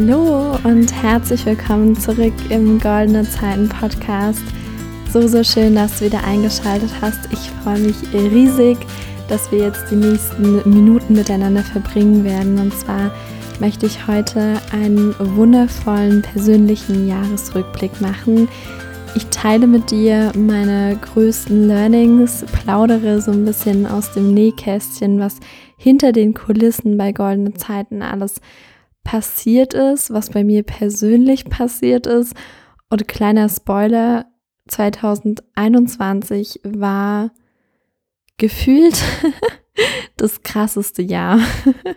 Hallo und herzlich willkommen zurück im Goldene Zeiten Podcast. So, so schön, dass du wieder eingeschaltet hast. Ich freue mich riesig, dass wir jetzt die nächsten Minuten miteinander verbringen werden. Und zwar möchte ich heute einen wundervollen persönlichen Jahresrückblick machen. Ich teile mit dir meine größten Learnings, plaudere so ein bisschen aus dem Nähkästchen, was hinter den Kulissen bei goldenen Zeiten alles passiert ist, was bei mir persönlich passiert ist. Und kleiner Spoiler, 2021 war gefühlt das krasseste Jahr.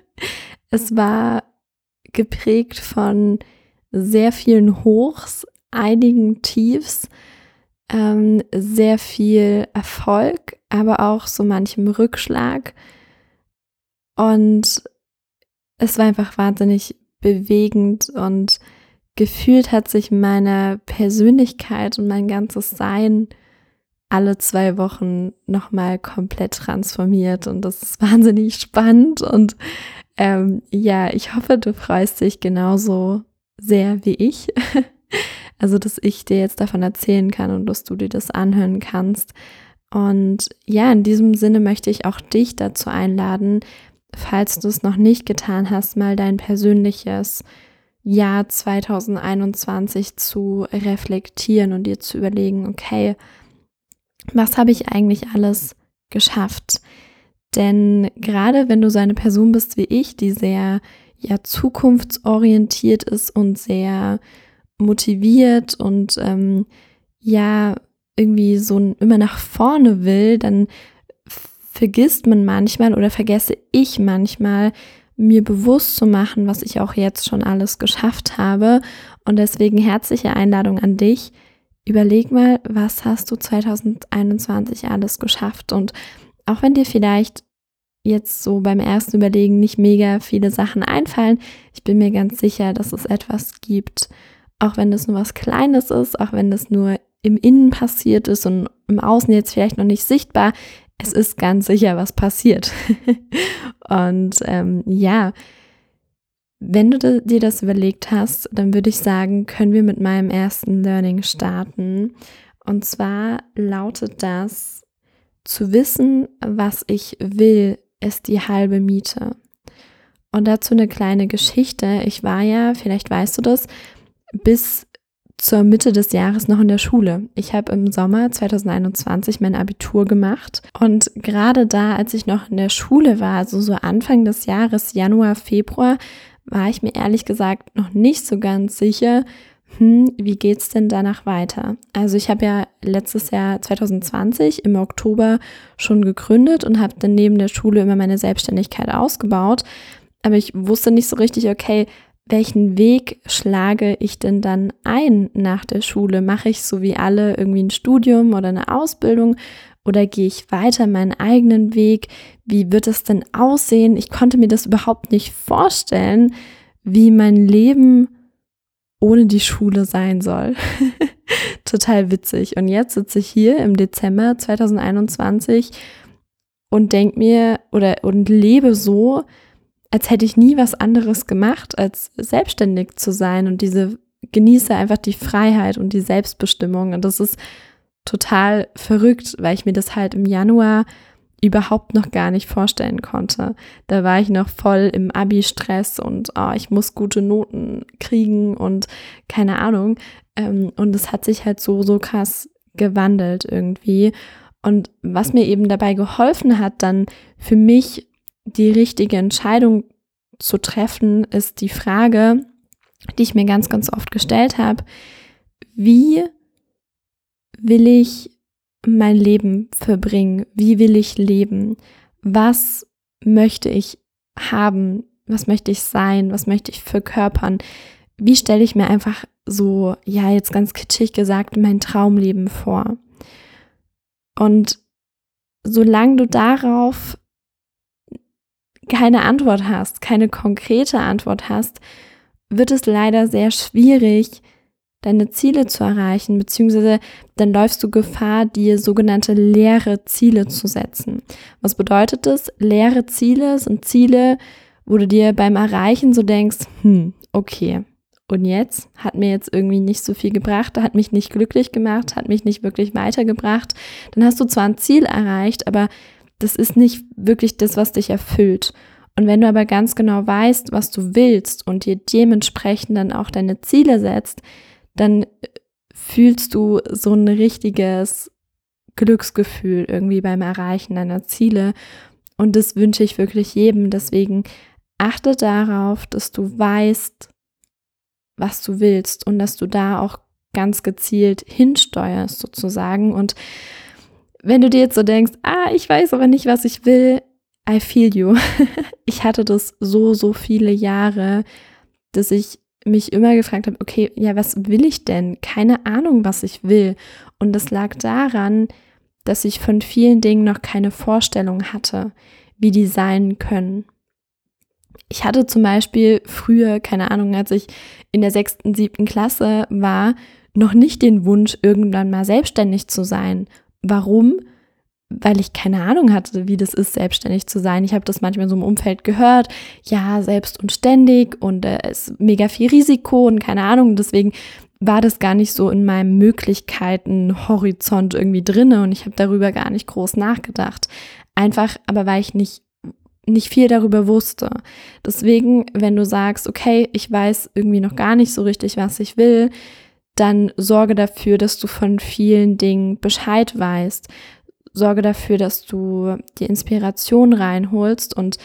es war geprägt von sehr vielen Hochs, einigen Tiefs, ähm, sehr viel Erfolg, aber auch so manchem Rückschlag. Und es war einfach wahnsinnig bewegend und gefühlt hat sich meine Persönlichkeit und mein ganzes Sein alle zwei Wochen nochmal komplett transformiert und das ist wahnsinnig spannend und ähm, ja, ich hoffe, du freust dich genauso sehr wie ich. Also, dass ich dir jetzt davon erzählen kann und dass du dir das anhören kannst. Und ja, in diesem Sinne möchte ich auch dich dazu einladen, falls du es noch nicht getan hast, mal dein persönliches Jahr 2021 zu reflektieren und dir zu überlegen, okay, was habe ich eigentlich alles geschafft? Denn gerade wenn du so eine Person bist wie ich, die sehr ja zukunftsorientiert ist und sehr motiviert und ähm, ja irgendwie so immer nach vorne will, dann vergisst man manchmal oder vergesse ich manchmal, mir bewusst zu machen, was ich auch jetzt schon alles geschafft habe. Und deswegen herzliche Einladung an dich. Überleg mal, was hast du 2021 alles geschafft? Und auch wenn dir vielleicht jetzt so beim ersten Überlegen nicht mega viele Sachen einfallen, ich bin mir ganz sicher, dass es etwas gibt, auch wenn es nur was Kleines ist, auch wenn es nur im Innen passiert ist und im Außen jetzt vielleicht noch nicht sichtbar, es ist ganz sicher was passiert. und ähm, ja, wenn du dir das überlegt hast, dann würde ich sagen, können wir mit meinem ersten Learning starten. Und zwar lautet das, zu wissen, was ich will, ist die halbe Miete. Und dazu eine kleine Geschichte. Ich war ja, vielleicht weißt du das, bis zur Mitte des Jahres noch in der Schule. Ich habe im Sommer 2021 mein Abitur gemacht und gerade da, als ich noch in der Schule war, also so Anfang des Jahres, Januar, Februar, war ich mir ehrlich gesagt noch nicht so ganz sicher, hm, wie geht's denn danach weiter? Also ich habe ja letztes Jahr 2020 im Oktober schon gegründet und habe dann neben der Schule immer meine Selbstständigkeit ausgebaut, aber ich wusste nicht so richtig, okay, welchen Weg schlage ich denn dann ein nach der Schule? Mache ich so wie alle irgendwie ein Studium oder eine Ausbildung oder gehe ich weiter meinen eigenen Weg? Wie wird es denn aussehen? Ich konnte mir das überhaupt nicht vorstellen, wie mein Leben ohne die Schule sein soll. Total witzig. Und jetzt sitze ich hier im Dezember 2021 und denke mir oder und lebe so, als hätte ich nie was anderes gemacht, als selbstständig zu sein und diese genieße einfach die Freiheit und die Selbstbestimmung. Und das ist total verrückt, weil ich mir das halt im Januar überhaupt noch gar nicht vorstellen konnte. Da war ich noch voll im Abi-Stress und oh, ich muss gute Noten kriegen und keine Ahnung. Ähm, und es hat sich halt so, so krass gewandelt irgendwie. Und was mir eben dabei geholfen hat, dann für mich die richtige Entscheidung zu treffen, ist die Frage, die ich mir ganz, ganz oft gestellt habe. Wie will ich mein Leben verbringen? Wie will ich leben? Was möchte ich haben? Was möchte ich sein? Was möchte ich verkörpern? Wie stelle ich mir einfach so, ja, jetzt ganz kitschig gesagt, mein Traumleben vor? Und solange du darauf keine Antwort hast, keine konkrete Antwort hast, wird es leider sehr schwierig, deine Ziele zu erreichen, beziehungsweise dann läufst du Gefahr, dir sogenannte leere Ziele zu setzen. Was bedeutet das? Leere Ziele sind Ziele, wo du dir beim Erreichen so denkst, hm, okay, Und jetzt hat mir jetzt irgendwie nicht so viel gebracht, hat mich nicht glücklich gemacht, hat mich nicht wirklich weitergebracht. Dann hast du zwar ein Ziel erreicht, aber das ist nicht wirklich das, was dich erfüllt. Und wenn du aber ganz genau weißt, was du willst und dir dementsprechend dann auch deine Ziele setzt, dann fühlst du so ein richtiges Glücksgefühl irgendwie beim Erreichen deiner Ziele. Und das wünsche ich wirklich jedem. Deswegen achte darauf, dass du weißt, was du willst und dass du da auch ganz gezielt hinsteuerst sozusagen. Und wenn du dir jetzt so denkst, ah, ich weiß aber nicht, was ich will, I feel you. ich hatte das so, so viele Jahre, dass ich mich immer gefragt habe, okay, ja, was will ich denn? Keine Ahnung, was ich will. Und das lag daran, dass ich von vielen Dingen noch keine Vorstellung hatte, wie die sein können. Ich hatte zum Beispiel früher, keine Ahnung, als ich in der sechsten, siebten Klasse war, noch nicht den Wunsch, irgendwann mal selbstständig zu sein. Warum? weil ich keine Ahnung hatte, wie das ist, selbstständig zu sein. Ich habe das manchmal so im Umfeld gehört, ja, selbst und ständig und äh, es ist mega viel Risiko und keine Ahnung. Deswegen war das gar nicht so in meinem Möglichkeiten-Horizont irgendwie drinne und ich habe darüber gar nicht groß nachgedacht. Einfach, aber weil ich nicht nicht viel darüber wusste. Deswegen, wenn du sagst, okay, ich weiß irgendwie noch gar nicht so richtig, was ich will, dann sorge dafür, dass du von vielen Dingen Bescheid weißt sorge dafür, dass du die Inspiration reinholst und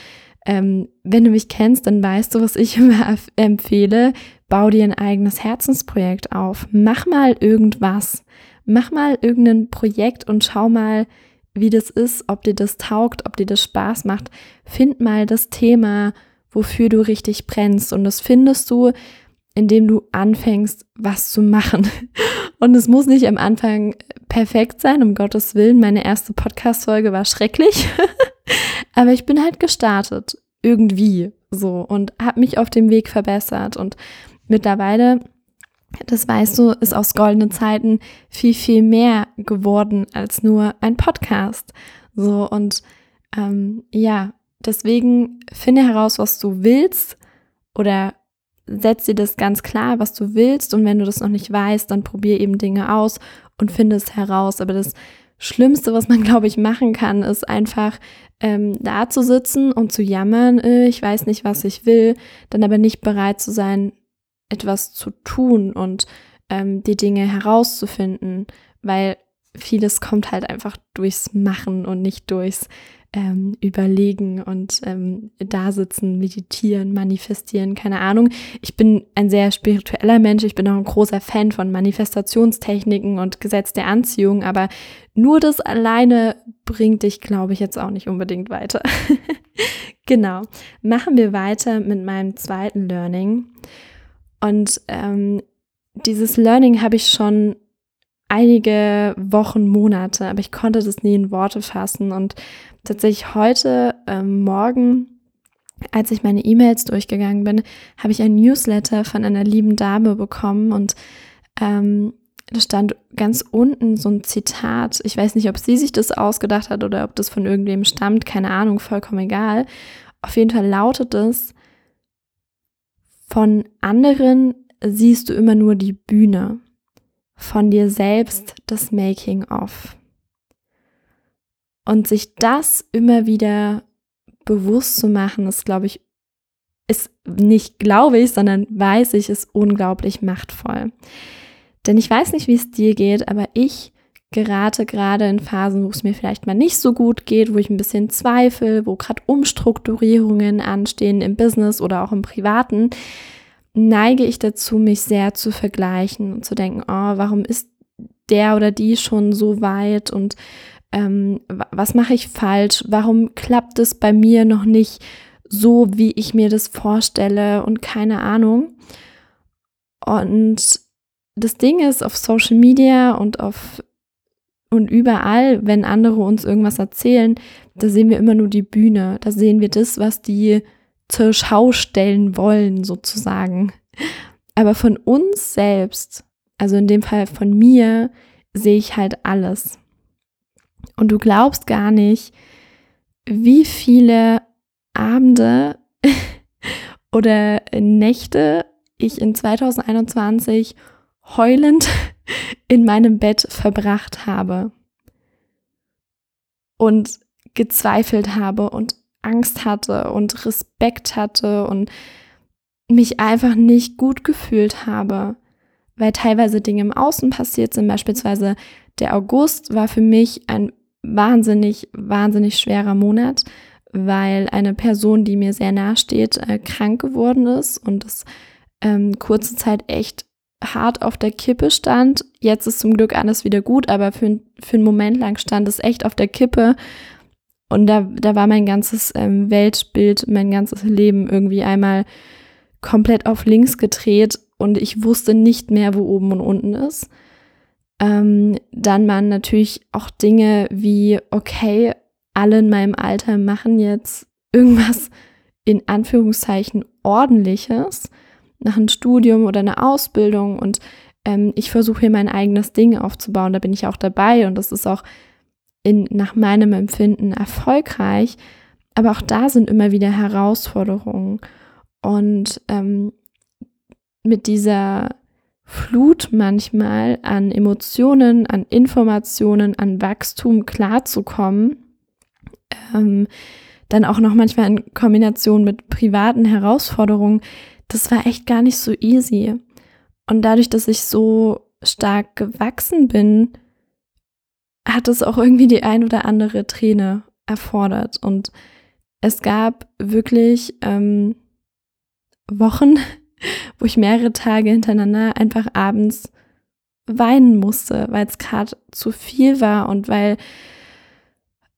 ähm, wenn du mich kennst, dann weißt du, was ich immer empfehle. Bau dir ein eigenes Herzensprojekt auf. Mach mal irgendwas. Mach mal irgendein Projekt und schau mal, wie das ist, ob dir das taugt, ob dir das Spaß macht. Find mal das Thema, wofür du richtig brennst. Und das findest du, indem du anfängst, was zu machen. Und es muss nicht am Anfang perfekt sein, um Gottes Willen. Meine erste Podcast-Folge war schrecklich. Aber ich bin halt gestartet. Irgendwie so. Und habe mich auf dem Weg verbessert. Und mittlerweile, das weißt du, ist aus goldenen Zeiten viel, viel mehr geworden als nur ein Podcast. So. Und ähm, ja, deswegen finde heraus, was du willst oder setz dir das ganz klar, was du willst. Und wenn du das noch nicht weißt, dann probier eben Dinge aus und finde es heraus. Aber das Schlimmste, was man, glaube ich, machen kann, ist einfach ähm, da zu sitzen und zu jammern, äh, ich weiß nicht, was ich will, dann aber nicht bereit zu sein, etwas zu tun und ähm, die Dinge herauszufinden, weil vieles kommt halt einfach durchs Machen und nicht durchs ähm, überlegen und ähm, da sitzen, meditieren, manifestieren, keine Ahnung. Ich bin ein sehr spiritueller Mensch, ich bin auch ein großer Fan von Manifestationstechniken und Gesetz der Anziehung, aber nur das alleine bringt dich, glaube ich, jetzt auch nicht unbedingt weiter. genau. Machen wir weiter mit meinem zweiten Learning. Und ähm, dieses Learning habe ich schon einige Wochen, Monate, aber ich konnte das nie in Worte fassen. Und tatsächlich heute ähm, Morgen, als ich meine E-Mails durchgegangen bin, habe ich ein Newsletter von einer lieben Dame bekommen und ähm, da stand ganz unten so ein Zitat. Ich weiß nicht, ob sie sich das ausgedacht hat oder ob das von irgendwem stammt, keine Ahnung, vollkommen egal. Auf jeden Fall lautet es, von anderen siehst du immer nur die Bühne, von dir selbst das Making-of. Und sich das immer wieder bewusst zu machen, ist, glaube ich, ist nicht glaube ich, sondern weiß ich, ist unglaublich machtvoll. Denn ich weiß nicht, wie es dir geht, aber ich gerate gerade in Phasen, wo es mir vielleicht mal nicht so gut geht, wo ich ein bisschen zweifle, wo gerade Umstrukturierungen anstehen im Business oder auch im Privaten, neige ich dazu, mich sehr zu vergleichen und zu denken, oh, warum ist der oder die schon so weit und ähm, was mache ich falsch, warum klappt es bei mir noch nicht so, wie ich mir das vorstelle und keine Ahnung. Und das Ding ist, auf Social Media und auf und überall, wenn andere uns irgendwas erzählen, da sehen wir immer nur die Bühne. Da sehen wir das, was die zur Schau stellen wollen, sozusagen. Aber von uns selbst, also in dem Fall von mir, sehe ich halt alles. Und du glaubst gar nicht, wie viele Abende oder Nächte ich in 2021 heulend in meinem Bett verbracht habe und gezweifelt habe und Angst hatte und Respekt hatte und mich einfach nicht gut gefühlt habe, weil teilweise Dinge im Außen passiert sind. Beispielsweise der August war für mich ein wahnsinnig, wahnsinnig schwerer Monat, weil eine Person, die mir sehr nahe steht, äh, krank geworden ist und es ähm, kurze Zeit echt hart auf der Kippe stand. Jetzt ist zum Glück alles wieder gut, aber für, für einen Moment lang stand es echt auf der Kippe. Und da, da war mein ganzes ähm, Weltbild, mein ganzes Leben irgendwie einmal komplett auf links gedreht und ich wusste nicht mehr, wo oben und unten ist. Ähm, dann waren natürlich auch Dinge wie, okay, alle in meinem Alter machen jetzt irgendwas in Anführungszeichen ordentliches nach einem Studium oder einer Ausbildung und ähm, ich versuche hier mein eigenes Ding aufzubauen. Da bin ich auch dabei und das ist auch in, nach meinem Empfinden erfolgreich. Aber auch da sind immer wieder Herausforderungen. Und ähm, mit dieser Flut manchmal an Emotionen, an Informationen, an Wachstum klarzukommen, ähm, dann auch noch manchmal in Kombination mit privaten Herausforderungen, das war echt gar nicht so easy. Und dadurch, dass ich so stark gewachsen bin, hat es auch irgendwie die ein oder andere Träne erfordert. Und es gab wirklich ähm, Wochen, wo ich mehrere Tage hintereinander einfach abends weinen musste, weil es gerade zu viel war und weil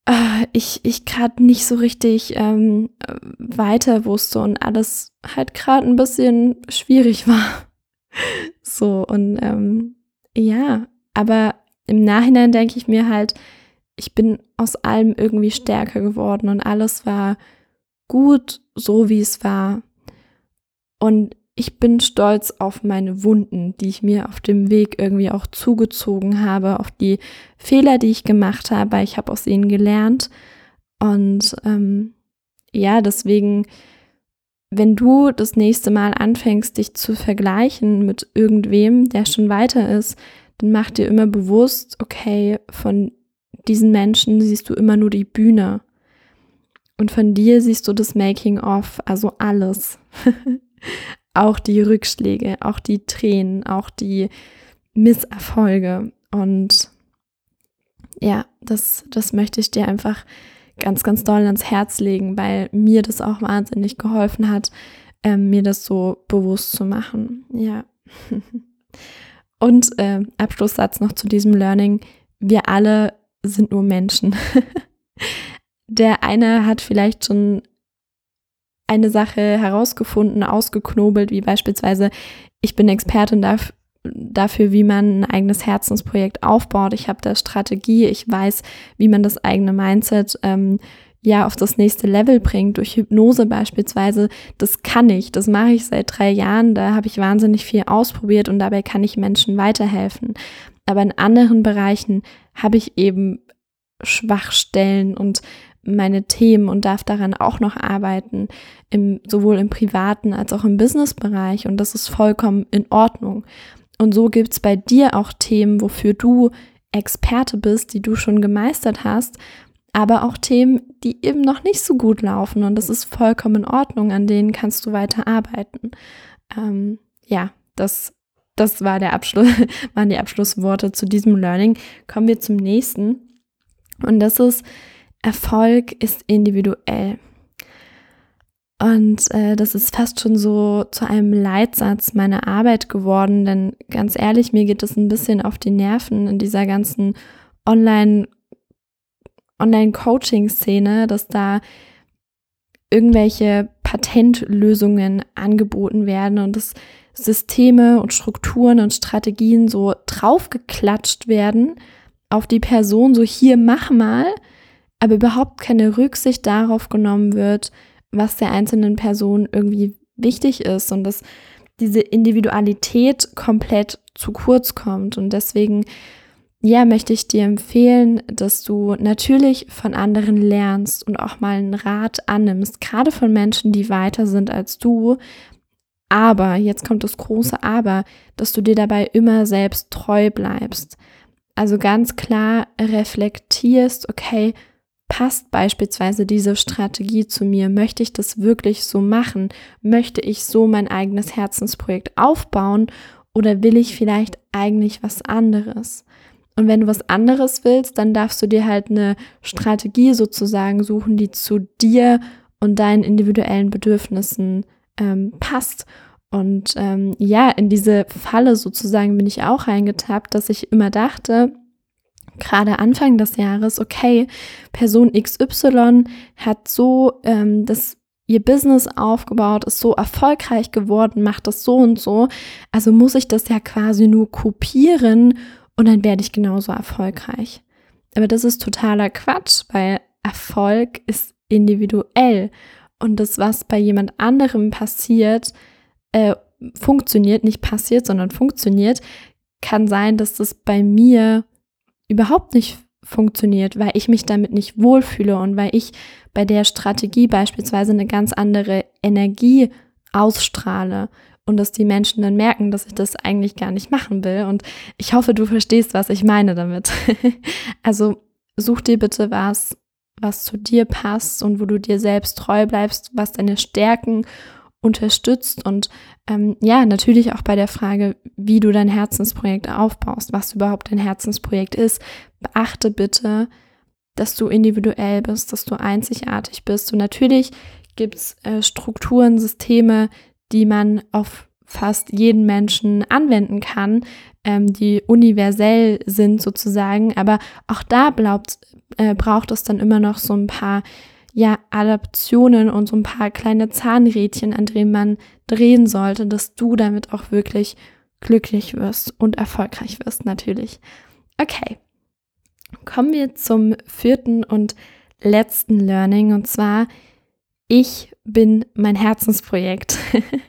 äh, ich, ich gerade nicht so richtig ähm, weiter wusste und alles halt gerade ein bisschen schwierig war. so, und ähm, ja, aber im Nachhinein denke ich mir halt, ich bin aus allem irgendwie stärker geworden und alles war gut, so wie es war. Und ich bin stolz auf meine Wunden, die ich mir auf dem Weg irgendwie auch zugezogen habe, auf die Fehler, die ich gemacht habe. Ich habe aus ihnen gelernt. Und ähm, ja, deswegen, wenn du das nächste Mal anfängst, dich zu vergleichen mit irgendwem, der schon weiter ist, dann mach dir immer bewusst, okay, von diesen Menschen siehst du immer nur die Bühne. Und von dir siehst du das Making-of, also alles. auch die Rückschläge, auch die Tränen, auch die Misserfolge. Und ja, das, das möchte ich dir einfach ganz, ganz doll ans Herz legen, weil mir das auch wahnsinnig geholfen hat, äh, mir das so bewusst zu machen. Ja. Und äh, Abschlusssatz noch zu diesem Learning. Wir alle sind nur Menschen. Der eine hat vielleicht schon eine Sache herausgefunden, ausgeknobelt, wie beispielsweise, ich bin Expertin dafür, dafür, wie man ein eigenes Herzensprojekt aufbaut. Ich habe da Strategie, ich weiß, wie man das eigene Mindset ähm, ja auf das nächste Level bringt, durch Hypnose beispielsweise. Das kann ich, das mache ich seit drei Jahren, da habe ich wahnsinnig viel ausprobiert und dabei kann ich Menschen weiterhelfen. Aber in anderen Bereichen habe ich eben Schwachstellen und meine Themen und darf daran auch noch arbeiten, im, sowohl im privaten als auch im Businessbereich. Und das ist vollkommen in Ordnung. Und so gibt es bei dir auch Themen, wofür du Experte bist, die du schon gemeistert hast, aber auch Themen, die eben noch nicht so gut laufen. Und das ist vollkommen in Ordnung, an denen kannst du weiter arbeiten. Ähm, ja, das, das war der Abschluss, waren die Abschlussworte zu diesem Learning. Kommen wir zum nächsten. Und das ist, Erfolg ist individuell. Und äh, das ist fast schon so zu einem Leitsatz meiner Arbeit geworden, denn ganz ehrlich, mir geht es ein bisschen auf die Nerven in dieser ganzen Online- Online-Coaching-Szene, dass da irgendwelche Patentlösungen angeboten werden und dass Systeme und Strukturen und Strategien so draufgeklatscht werden auf die Person, so hier mach mal, aber überhaupt keine Rücksicht darauf genommen wird, was der einzelnen Person irgendwie wichtig ist und dass diese Individualität komplett zu kurz kommt. Und deswegen, ja, möchte ich dir empfehlen, dass du natürlich von anderen lernst und auch mal einen Rat annimmst, gerade von Menschen, die weiter sind als du, Aber, jetzt kommt das große Aber, dass du dir dabei immer selbst treu bleibst. Also ganz klar reflektierst, okay, passt beispielsweise diese Strategie zu mir? Möchte ich das wirklich so machen? Möchte ich so mein eigenes Herzensprojekt aufbauen oder will ich vielleicht eigentlich was anderes? Und wenn du was anderes willst, dann darfst du dir halt eine Strategie sozusagen suchen, die zu dir und deinen individuellen Bedürfnissen ähm, passt. Und ähm, ja, in diese Falle sozusagen bin ich auch reingetappt, dass ich immer dachte, gerade Anfang des Jahres, okay, Person XY hat so ähm, das ihr Business aufgebaut, ist so erfolgreich geworden, macht das so und so. Also muss ich das ja quasi nur kopieren und dann werde ich genauso erfolgreich. Aber das ist totaler Quatsch, weil Erfolg ist individuell und das, was bei jemand anderem passiert, äh, funktioniert, nicht passiert, sondern funktioniert, kann sein, dass das bei mir überhaupt nicht funktioniert, weil ich mich damit nicht wohlfühle und weil ich bei der Strategie beispielsweise eine ganz andere Energie ausstrahle und dass die Menschen dann merken, dass ich das eigentlich gar nicht machen will. Und ich hoffe, du verstehst, was ich meine damit. also such dir bitte was, was zu dir passt und wo du dir selbst treu bleibst, was deine Stärken unterstützt und ähm, ja, natürlich auch bei der Frage, wie du dein Herzensprojekt aufbaust, was überhaupt dein Herzensprojekt ist. Beachte bitte, dass du individuell bist, dass du einzigartig bist. Und natürlich gibt es äh, Strukturen, Systeme, die man auf fast jeden Menschen anwenden kann, ähm, die universell sind sozusagen. Aber auch da glaubt, äh, braucht es dann immer noch so ein paar ja, Adaptionen und so ein paar kleine Zahnrädchen, an denen man drehen sollte, dass du damit auch wirklich glücklich wirst und erfolgreich wirst natürlich. Okay, kommen wir zum vierten und letzten Learning und zwar, ich bin mein Herzensprojekt.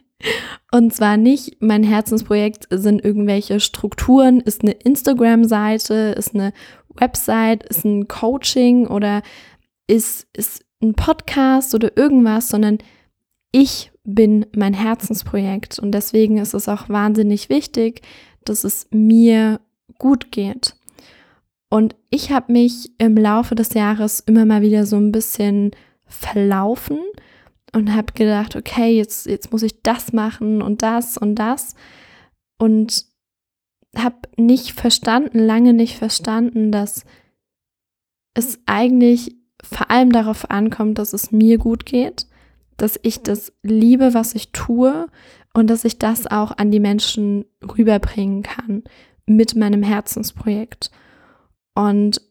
und zwar nicht mein Herzensprojekt sind irgendwelche Strukturen, ist eine Instagram-Seite, ist eine Website, ist ein Coaching oder ist, ist ein Podcast oder irgendwas, sondern ich bin mein Herzensprojekt und deswegen ist es auch wahnsinnig wichtig, dass es mir gut geht. Und ich habe mich im Laufe des Jahres immer mal wieder so ein bisschen verlaufen und habe gedacht, okay, jetzt, jetzt muss ich das machen und das und das. Und habe nicht verstanden, lange nicht verstanden, dass es eigentlich vor allem darauf ankommt, dass es mir gut geht, dass ich das liebe, was ich tue und dass ich das auch an die Menschen rüberbringen kann mit meinem Herzensprojekt. Und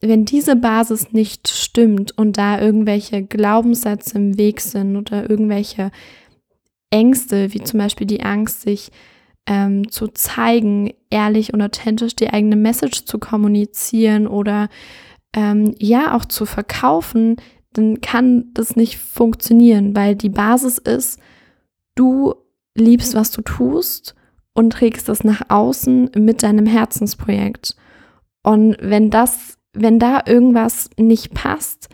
wenn diese Basis nicht stimmt und da irgendwelche Glaubenssätze im Weg sind oder irgendwelche Ängste, wie zum Beispiel die Angst, sich ähm, zu zeigen, ehrlich und authentisch die eigene Message zu kommunizieren oder ähm, ja auch zu verkaufen, dann kann das nicht funktionieren, weil die Basis ist, du liebst, was du tust und trägst das nach außen mit deinem Herzensprojekt. Und wenn das, wenn da irgendwas nicht passt,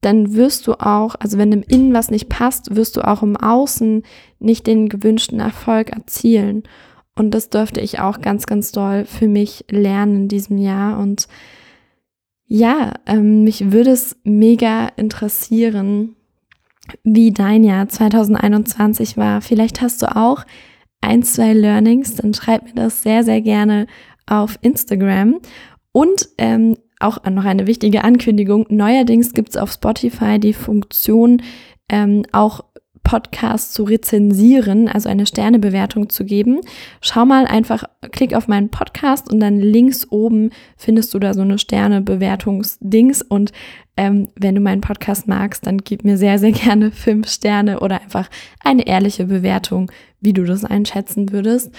dann wirst du auch, also wenn im Innen was nicht passt, wirst du auch im Außen nicht den gewünschten Erfolg erzielen. Und das dürfte ich auch ganz, ganz doll für mich lernen in diesem Jahr. Und ja, ähm, mich würde es mega interessieren, wie dein Jahr 2021 war. Vielleicht hast du auch ein, zwei Learnings, dann schreib mir das sehr, sehr gerne auf Instagram. Und ähm, auch noch eine wichtige Ankündigung. Neuerdings gibt es auf Spotify die Funktion, ähm, auch Podcast zu rezensieren, also eine Sternebewertung zu geben. Schau mal einfach, klick auf meinen Podcast und dann links oben findest du da so eine Sternebewertungsdings und ähm, wenn du meinen Podcast magst, dann gib mir sehr, sehr gerne fünf Sterne oder einfach eine ehrliche Bewertung, wie du das einschätzen würdest.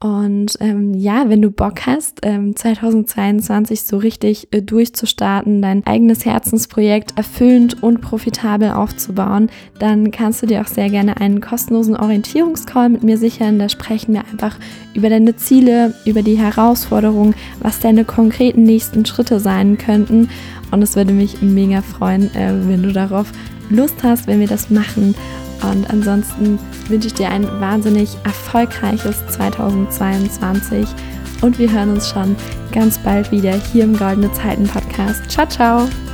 Und ähm, ja, wenn du Bock hast, ähm, 2022 so richtig äh, durchzustarten, dein eigenes Herzensprojekt erfüllend und profitabel aufzubauen, dann kannst du dir auch sehr gerne einen kostenlosen Orientierungscall mit mir sichern. Da sprechen wir einfach über deine Ziele, über die Herausforderungen, was deine konkreten nächsten Schritte sein könnten. Und es würde mich mega freuen, äh, wenn du darauf Lust hast, wenn wir das machen. Und ansonsten wünsche ich dir ein wahnsinnig erfolgreiches 2022 und wir hören uns schon ganz bald wieder hier im Goldene Zeiten Podcast. Ciao, ciao!